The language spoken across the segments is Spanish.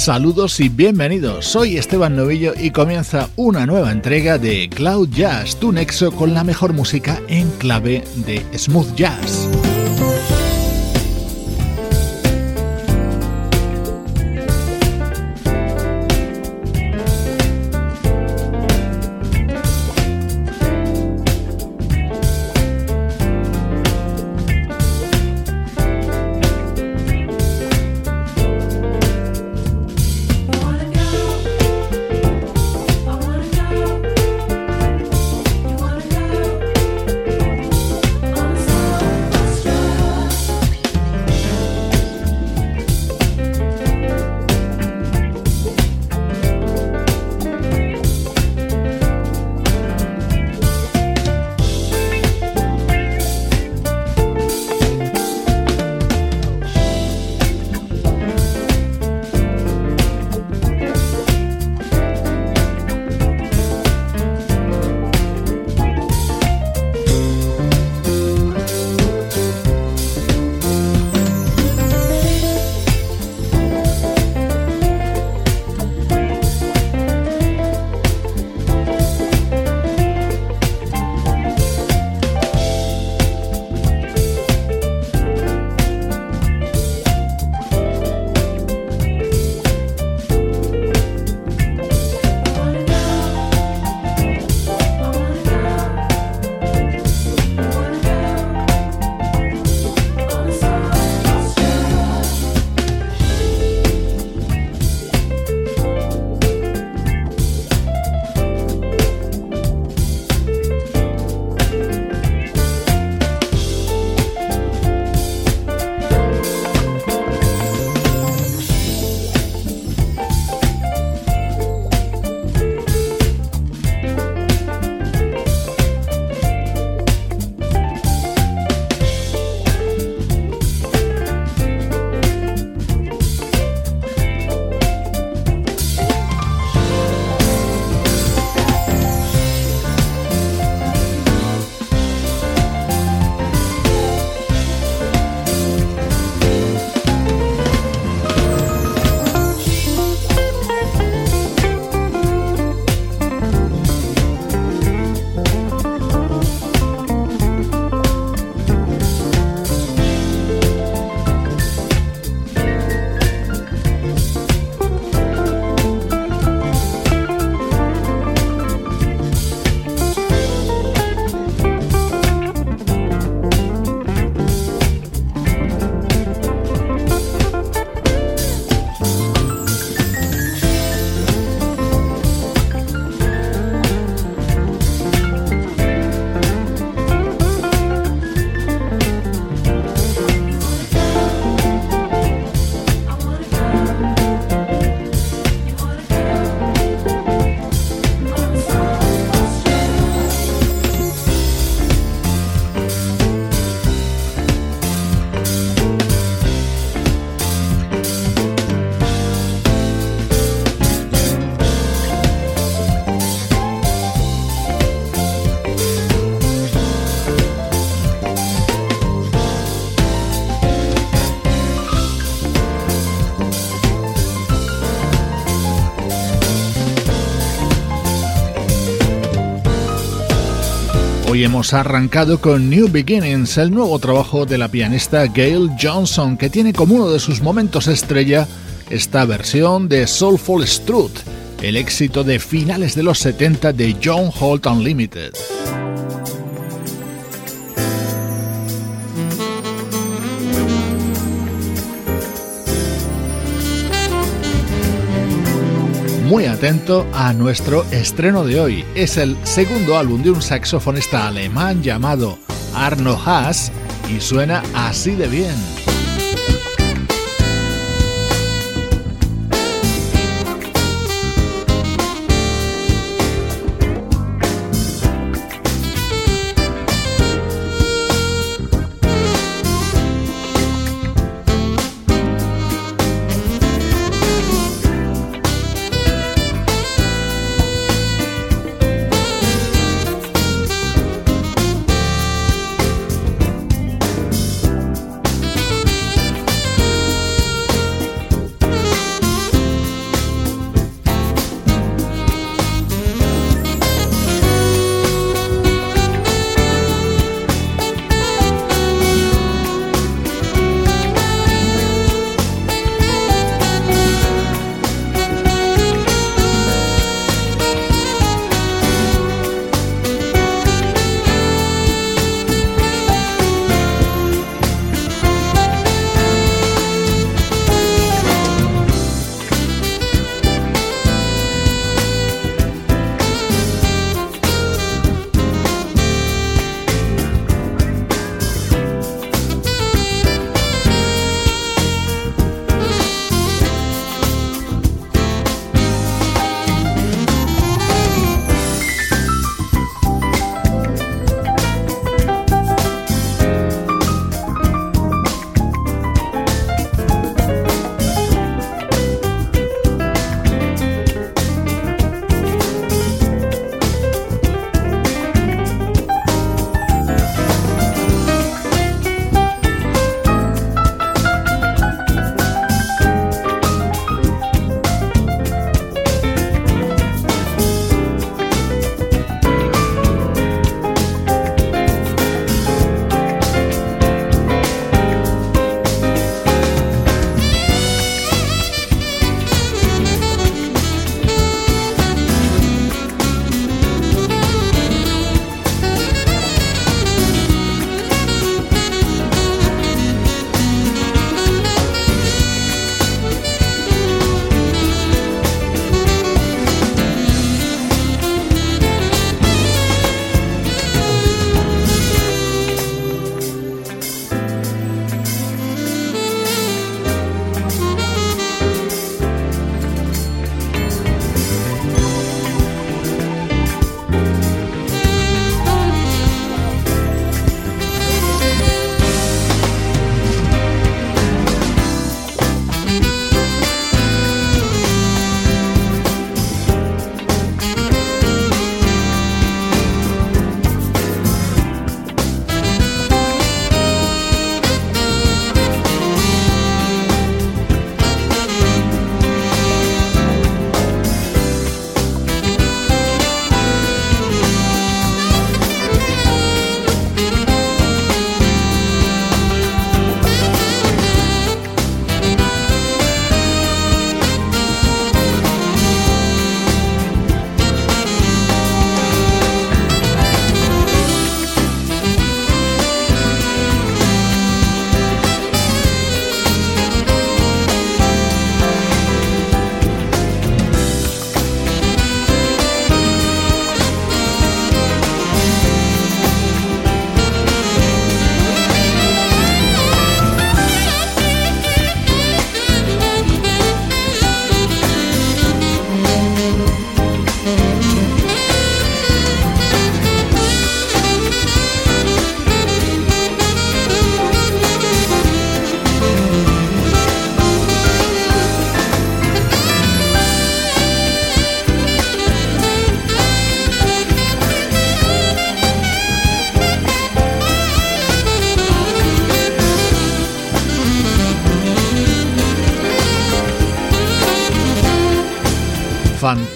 saludos y bienvenidos. Soy Esteban Novillo y comienza una nueva entrega de Cloud Jazz, tu nexo con la mejor música en clave de smooth jazz. Hoy hemos arrancado con New Beginnings, el nuevo trabajo de la pianista Gail Johnson, que tiene como uno de sus momentos estrella esta versión de Soulful Strut, el éxito de finales de los 70 de John Holt Unlimited. Muy atento a nuestro estreno de hoy. Es el segundo álbum de un saxofonista alemán llamado Arno Haas y suena así de bien.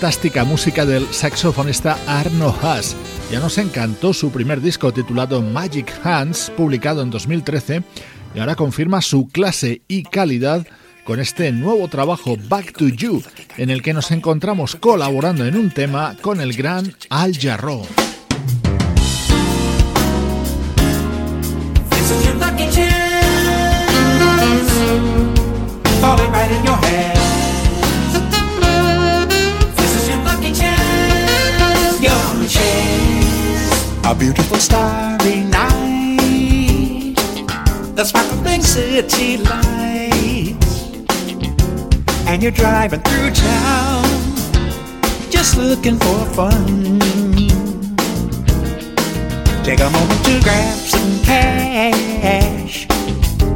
Fantástica música del saxofonista Arno Haas. Ya nos encantó su primer disco titulado Magic Hands, publicado en 2013, y ahora confirma su clase y calidad con este nuevo trabajo Back to You, en el que nos encontramos colaborando en un tema con el gran Al Jarreau. Beautiful starry night, the sparkling city lights, and you're driving through town, just looking for fun. Take a moment to grab some cash,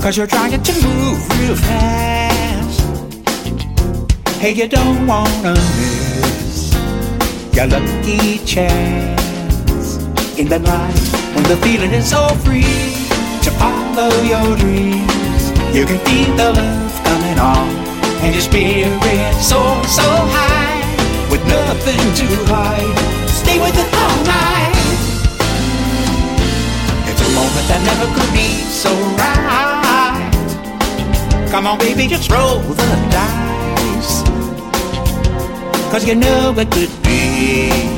cause you're trying to move real fast. Hey, you don't wanna miss your lucky chance in the night when the feeling is so free to follow your dreams. You can feel the love coming on and your spirit so, so high with nothing to hide. Stay with it all night. It's a moment that never could be so right. Come on, baby, just roll the dice. Cause you know it could be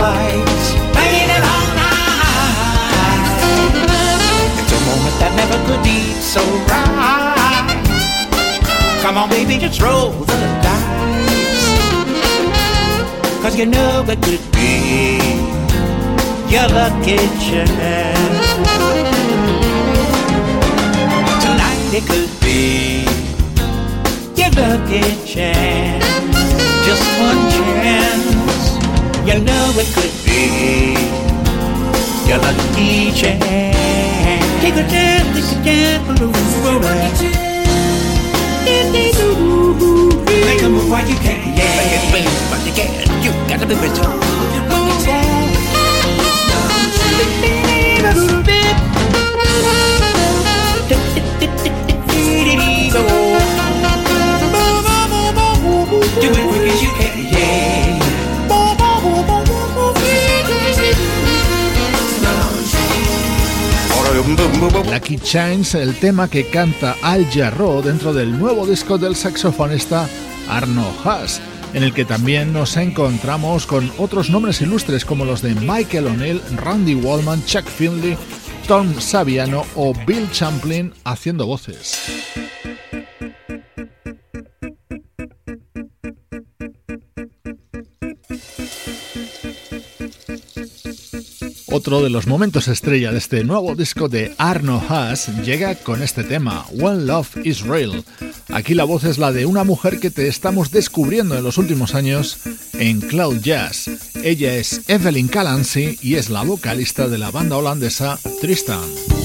lights, banging it all night. It's a moment that never could be so right. Come on, baby, just roll the dice. Cause you know it could be your lucky chance. Tonight it could be your lucky chance. Just one chance. You know it could be. Your lucky chance. Take a chance, take a chance, roll, roll, Make a move while you can, El tema que canta Al Jarreau dentro del nuevo disco del saxofonista Arno Haas, en el que también nos encontramos con otros nombres ilustres como los de Michael O'Neill, Randy Wallman, Chuck Finley, Tom Saviano o Bill Champlin haciendo voces. Otro de los momentos estrella de este nuevo disco de Arno Haas llega con este tema, One Love is Real. Aquí la voz es la de una mujer que te estamos descubriendo en los últimos años en Cloud Jazz. Ella es Evelyn Calancy y es la vocalista de la banda holandesa Tristan.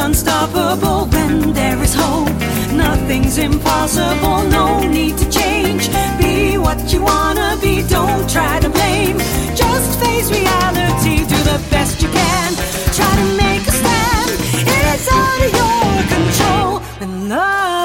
Unstoppable when there is hope. Nothing's impossible, no need to change. Be what you wanna be, don't try to blame. Just face reality, do the best you can. Try to make a stand, it's out of your control. When love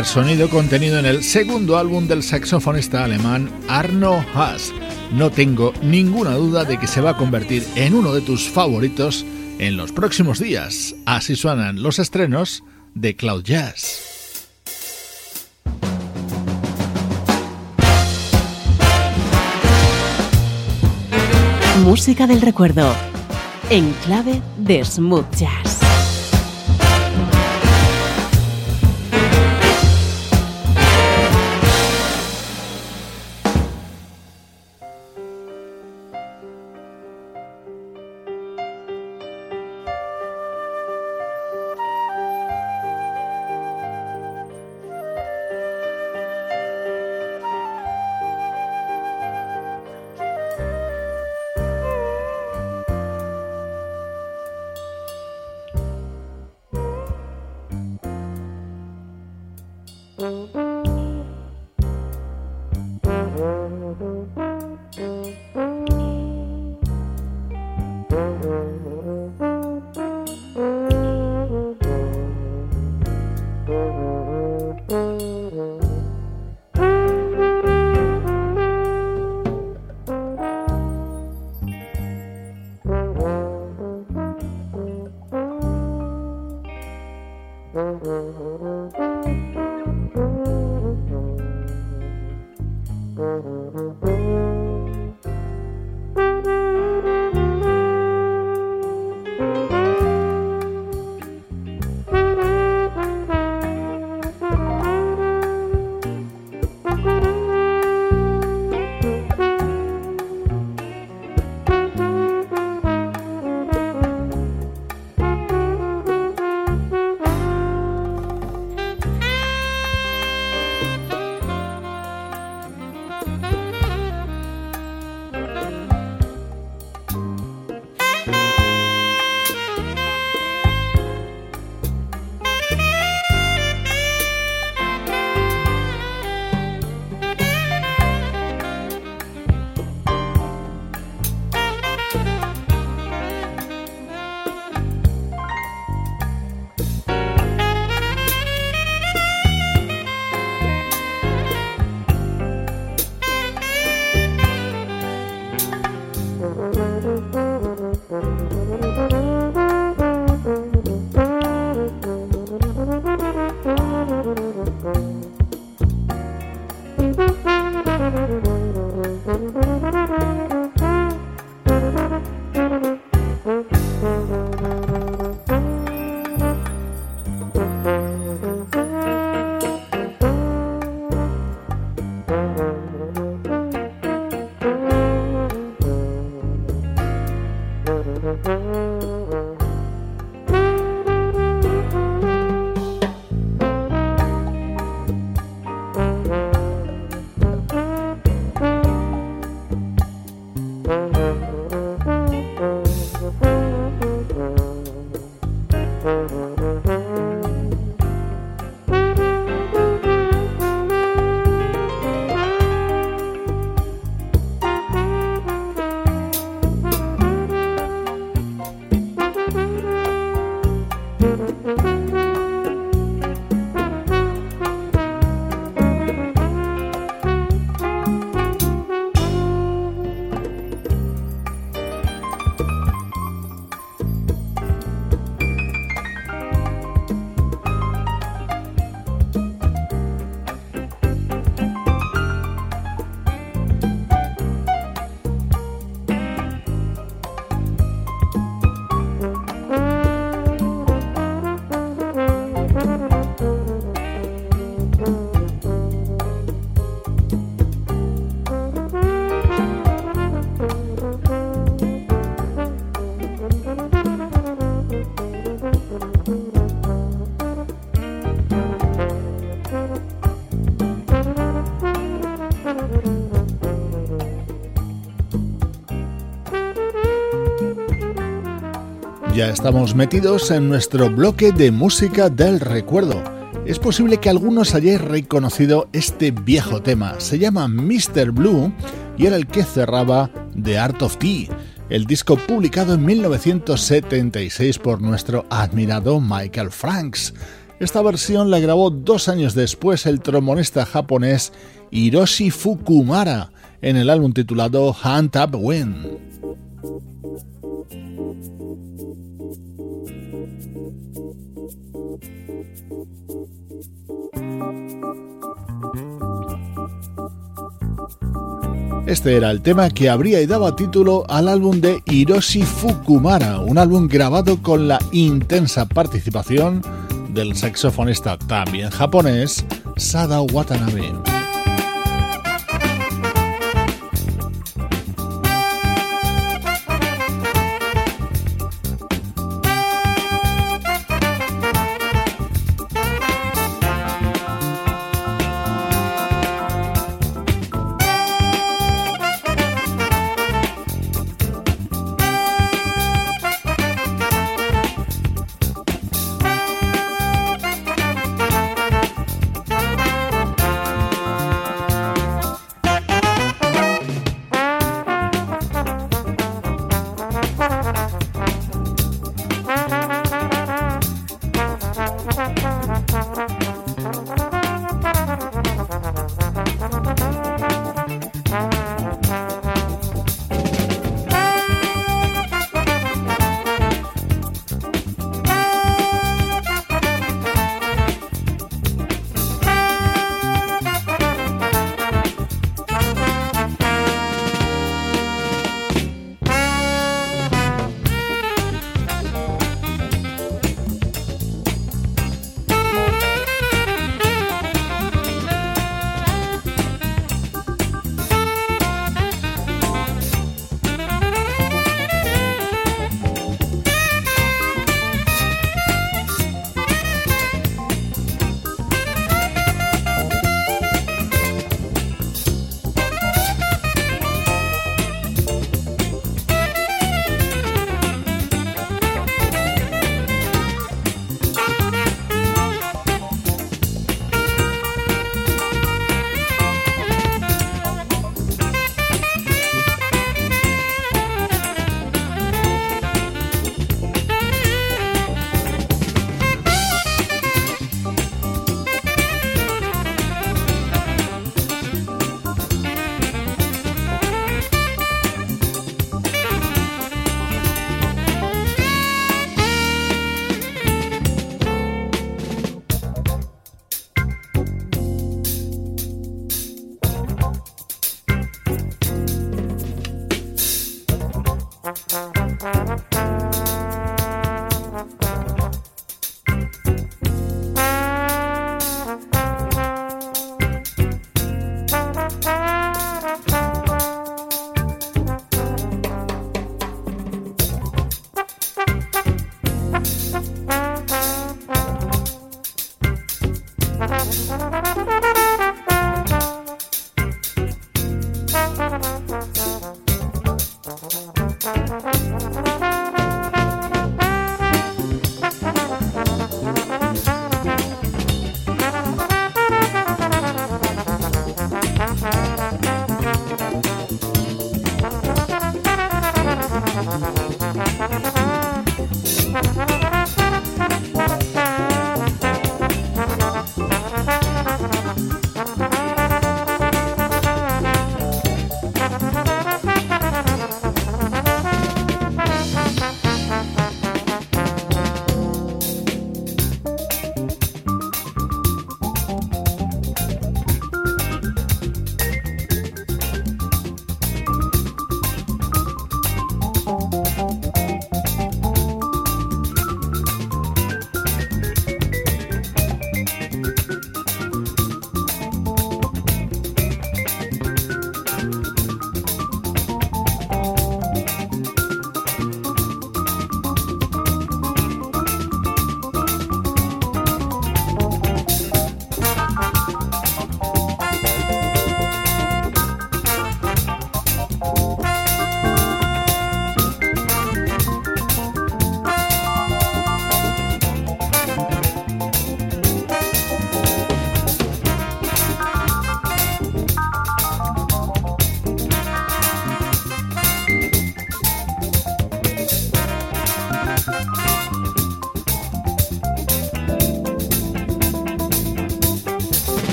sonido contenido en el segundo álbum del saxofonista alemán Arno Haas. No tengo ninguna duda de que se va a convertir en uno de tus favoritos en los próximos días. Así suenan los estrenos de Cloud Jazz. Música del recuerdo en clave de smooth jazz. Estamos metidos en nuestro bloque de música del recuerdo. Es posible que algunos hayáis reconocido este viejo tema. Se llama Mr. Blue y era el que cerraba The Art of Tea, el disco publicado en 1976 por nuestro admirado Michael Franks. Esta versión la grabó dos años después el trombonista japonés Hiroshi Fukumara en el álbum titulado Hunt Up Wind. Este era el tema que habría y daba título al álbum de Hiroshi Fukumara, un álbum grabado con la intensa participación del saxofonista también japonés Sada Watanabe.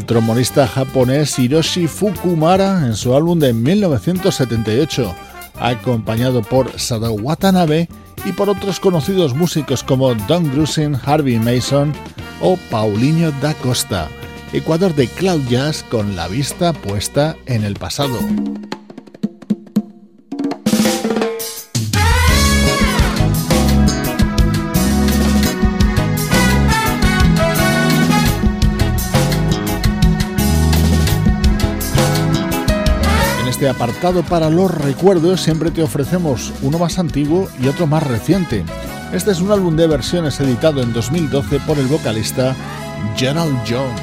El trombonista japonés Hiroshi Fukumara en su álbum de 1978, acompañado por Sadao Watanabe y por otros conocidos músicos como Don Grusin, Harvey Mason o Paulinho da Costa. Ecuador de Cloud Jazz con la vista puesta en el pasado. Apartado para los recuerdos siempre te ofrecemos uno más antiguo y otro más reciente. Este es un álbum de versiones editado en 2012 por el vocalista Gerald Jones.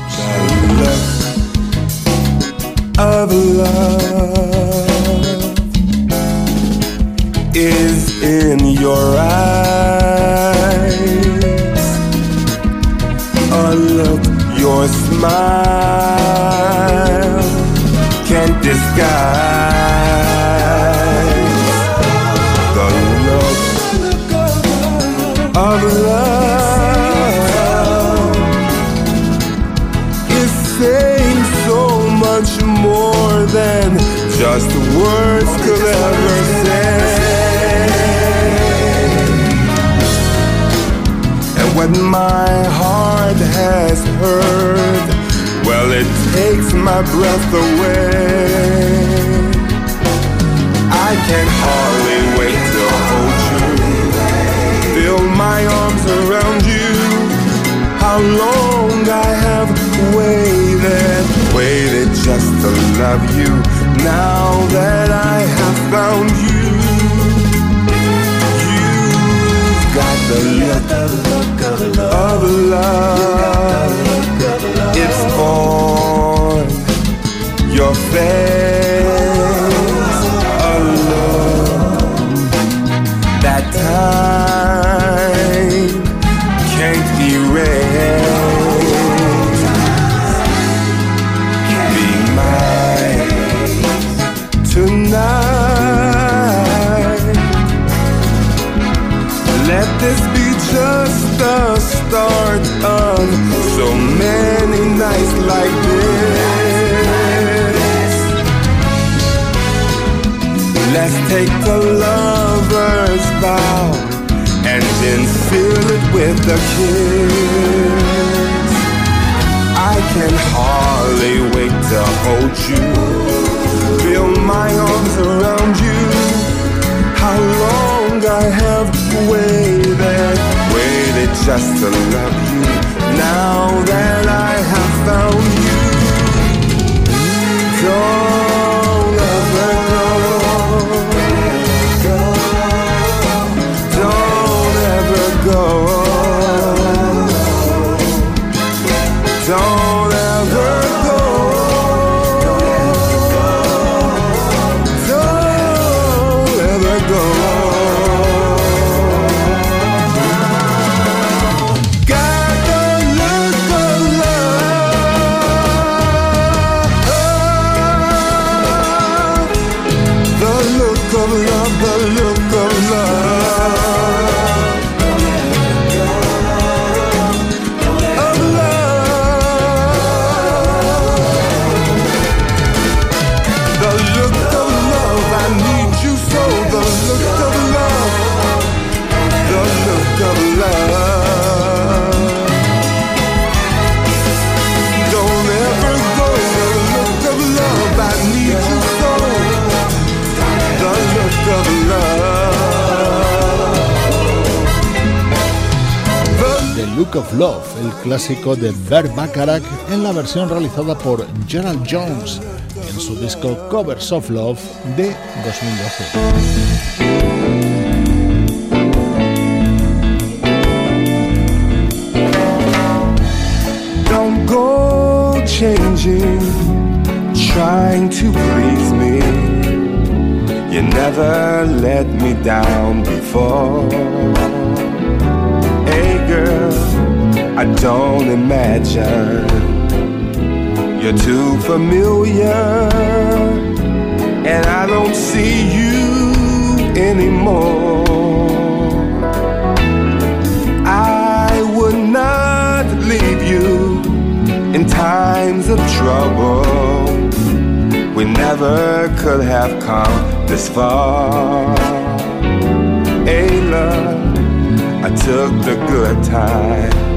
My breath away. I can hardly wait to hold you, feel my arms around you. How long I have waited, waited just to love you. Now that I have found you, you've got the look of love your face take the lover's vow and then fill it with a kiss. I can hardly wait to hold you, feel my arms around you. How long I have waited, waited just to love you now that I have found you. Of Love, el clásico de Bert Bacharach en la versión realizada por Gerald Jones en su disco Covers of Love de 2012. changing, trying to please me. You never let me down before. Girl, I don't imagine you're too familiar, and I don't see you anymore. I would not leave you in times of trouble. We never could have come this far. Ayla, I took the good times.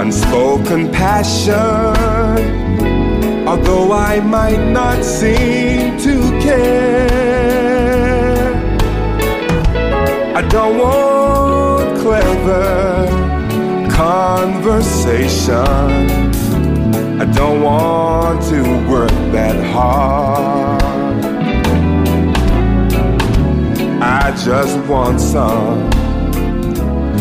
unspoken passion. Although I might not seem to care, I don't want clever conversation. I don't want to work that hard. I just want some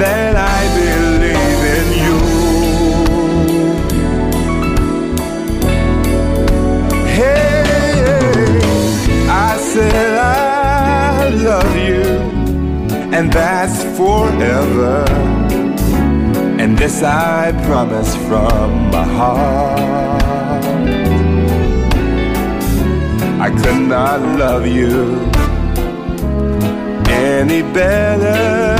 that I believe in you? Hey, I said I love you, and that's forever. And this I promise from my heart. I could not love you any better.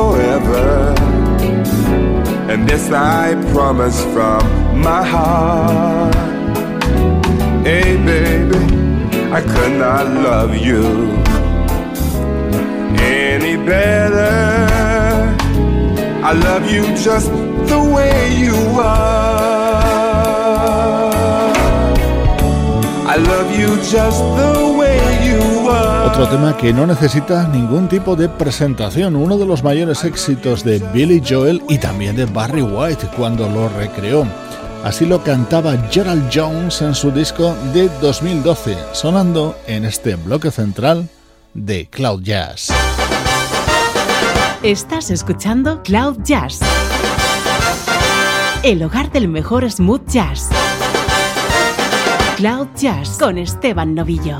Forever. And this I promise from my heart. Hey, baby, I could not love you any better. I love you just the way you are. I love you just the way. Otro tema que no necesita ningún tipo de presentación, uno de los mayores éxitos de Billy Joel y también de Barry White cuando lo recreó. Así lo cantaba Gerald Jones en su disco de 2012, sonando en este bloque central de Cloud Jazz. Estás escuchando Cloud Jazz, el hogar del mejor smooth jazz. Cloud Jazz con Esteban Novillo.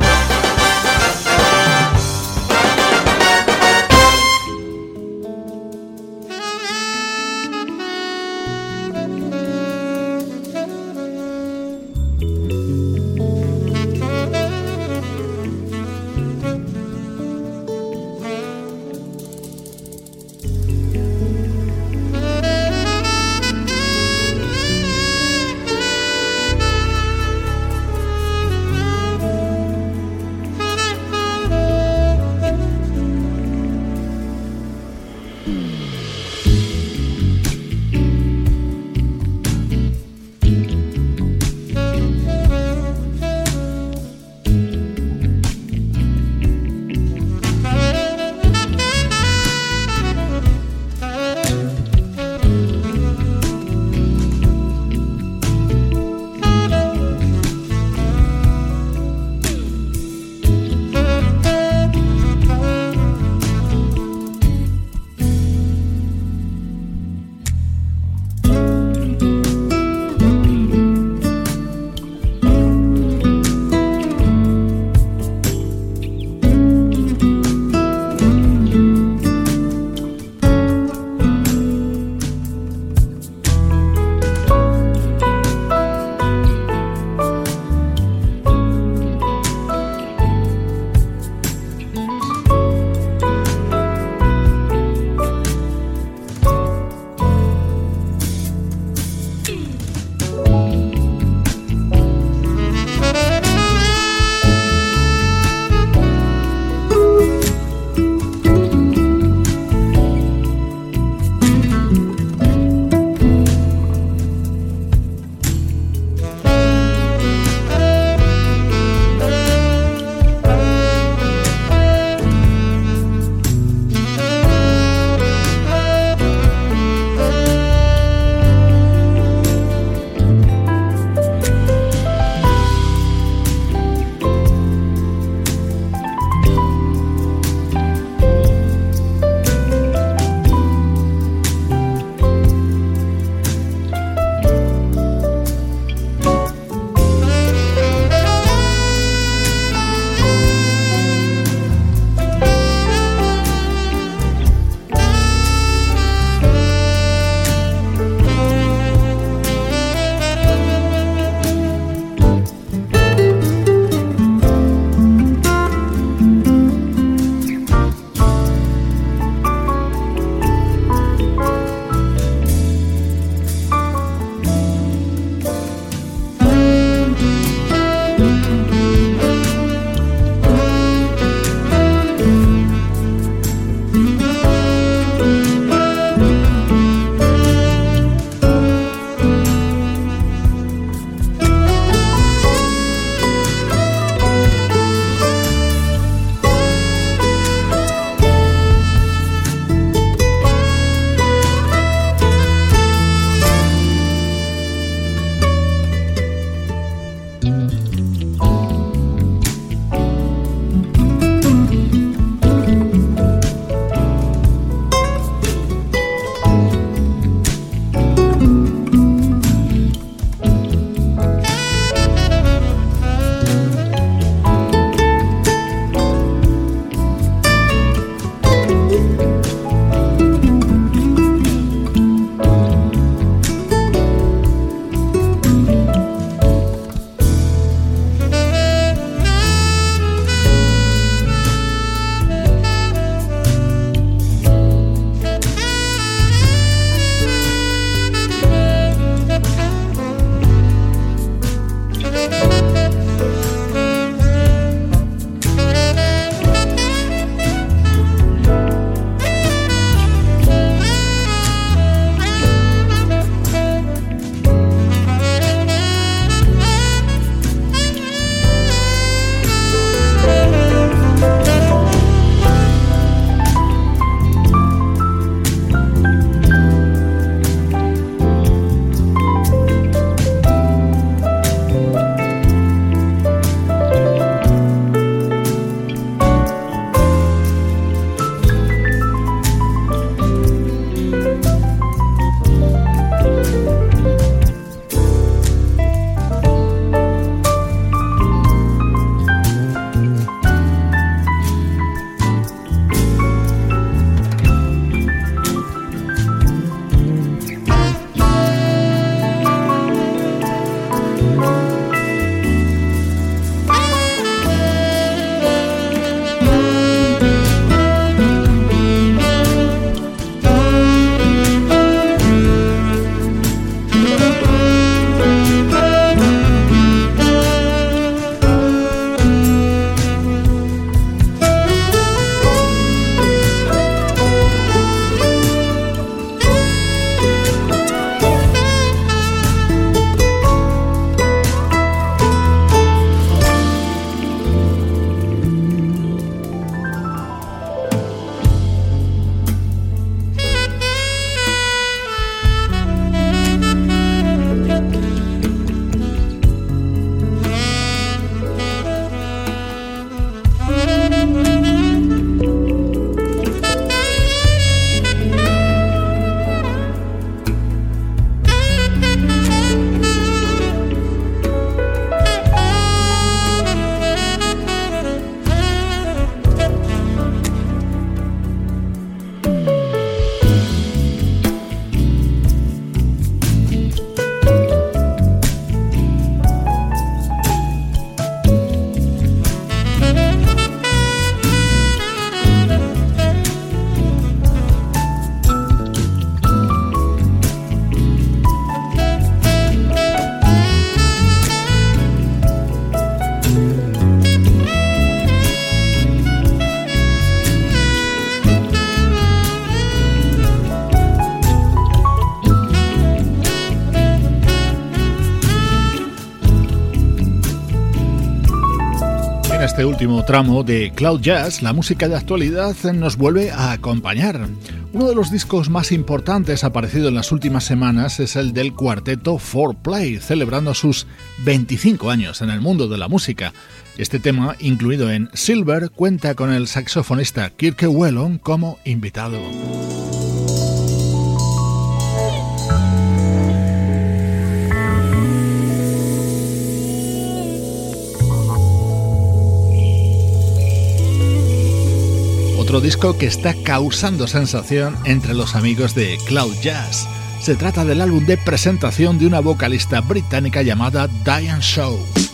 Este último tramo de Cloud Jazz, la música de actualidad nos vuelve a acompañar. Uno de los discos más importantes aparecido en las últimas semanas es el del cuarteto 4Play, celebrando sus 25 años en el mundo de la música. Este tema, incluido en Silver, cuenta con el saxofonista Kirke Whelan como invitado. Otro disco que está causando sensación entre los amigos de Cloud Jazz. Se trata del álbum de presentación de una vocalista británica llamada Diane Shaw.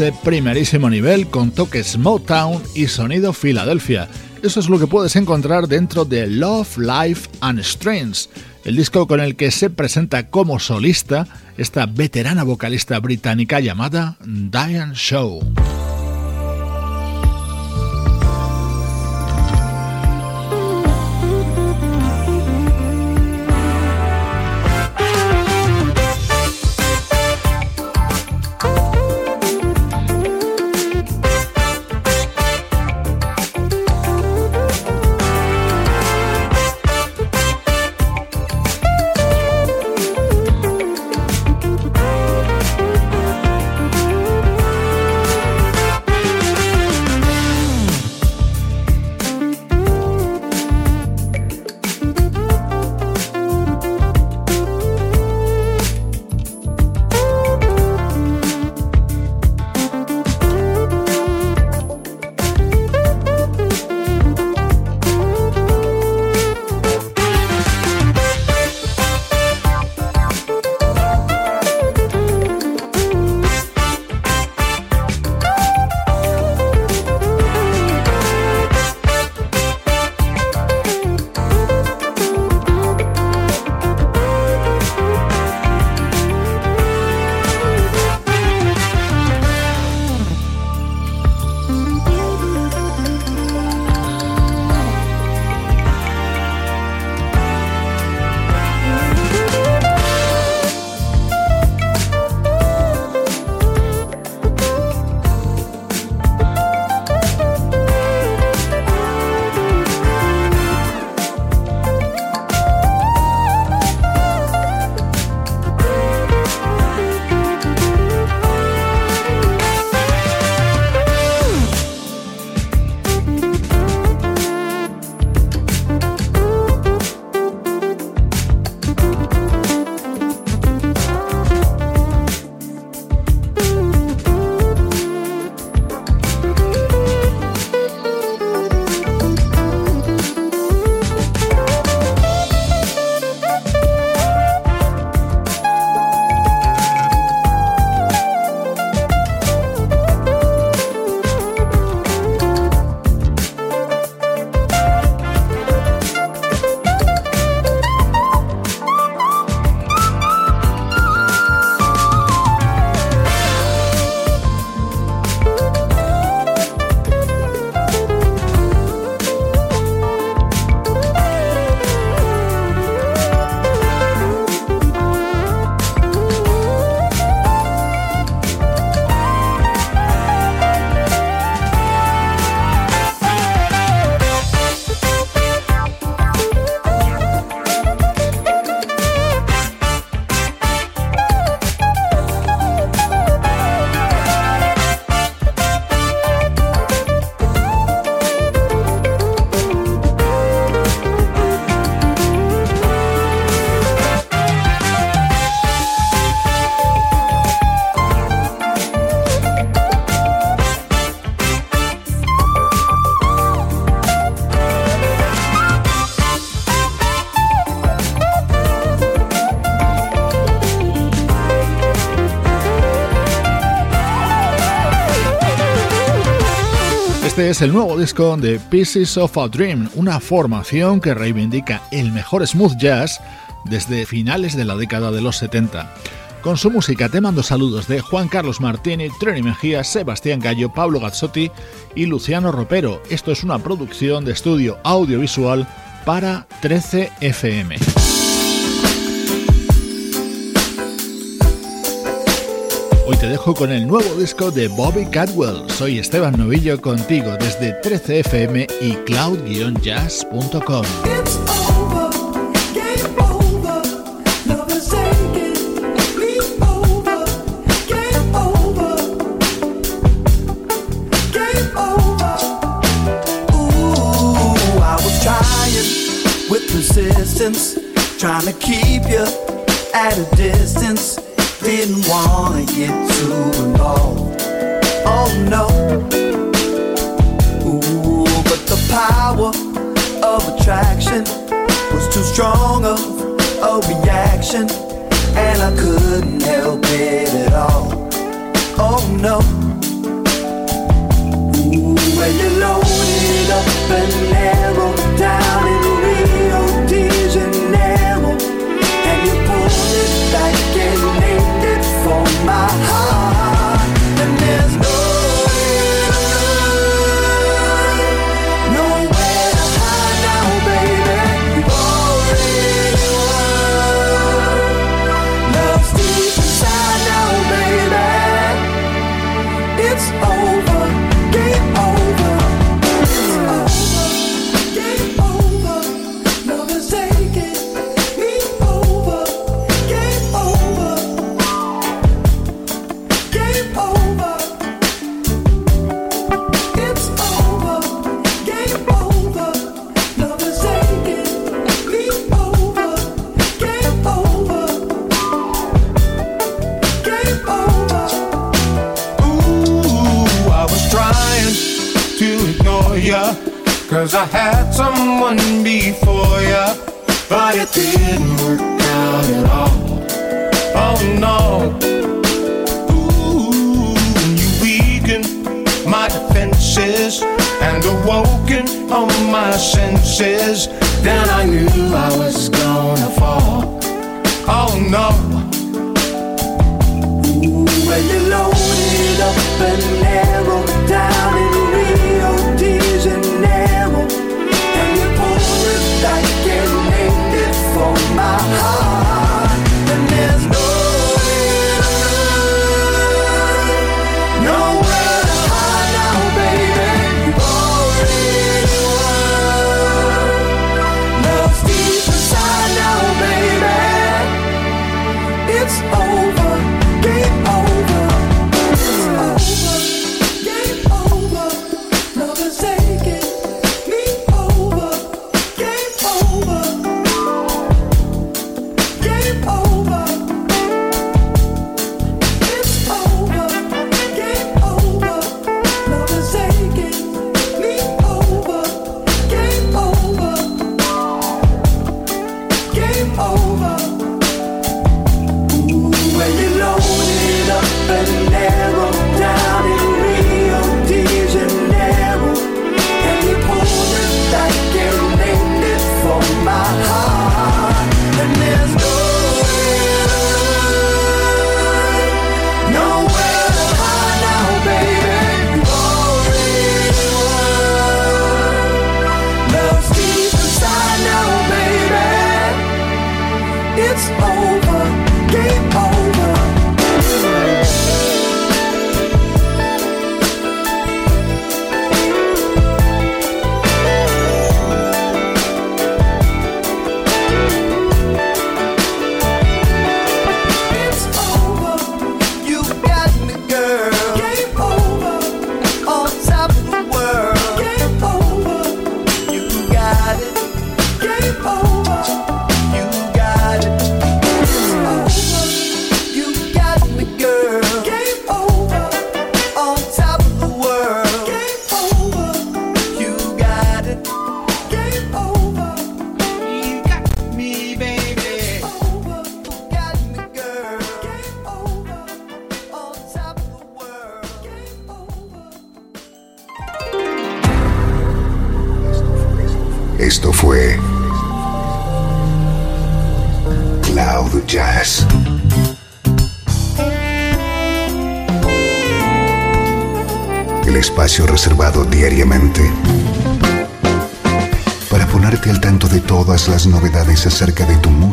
De primerísimo nivel con toques Motown y sonido Filadelfia. Eso es lo que puedes encontrar dentro de Love, Life and Strings, el disco con el que se presenta como solista esta veterana vocalista británica llamada Diane Shaw. Es el nuevo disco de Pieces of a Dream, una formación que reivindica el mejor smooth jazz desde finales de la década de los 70. Con su música te mando saludos de Juan Carlos Martini, Trini Mejía, Sebastián Gallo, Pablo Gazzotti y Luciano Ropero. Esto es una producción de estudio audiovisual para 13 FM. Hoy te dejo con el nuevo disco de Bobby Cadwell. Soy Esteban Novillo contigo desde 13fm y cloud-jazz.com. trying keep you at a distance. Didn't wanna get too involved. Oh no. Ooh, but the power of attraction was too strong of a reaction, and I couldn't help it at all. Oh no. Ooh, when you load it up and narrow down and high.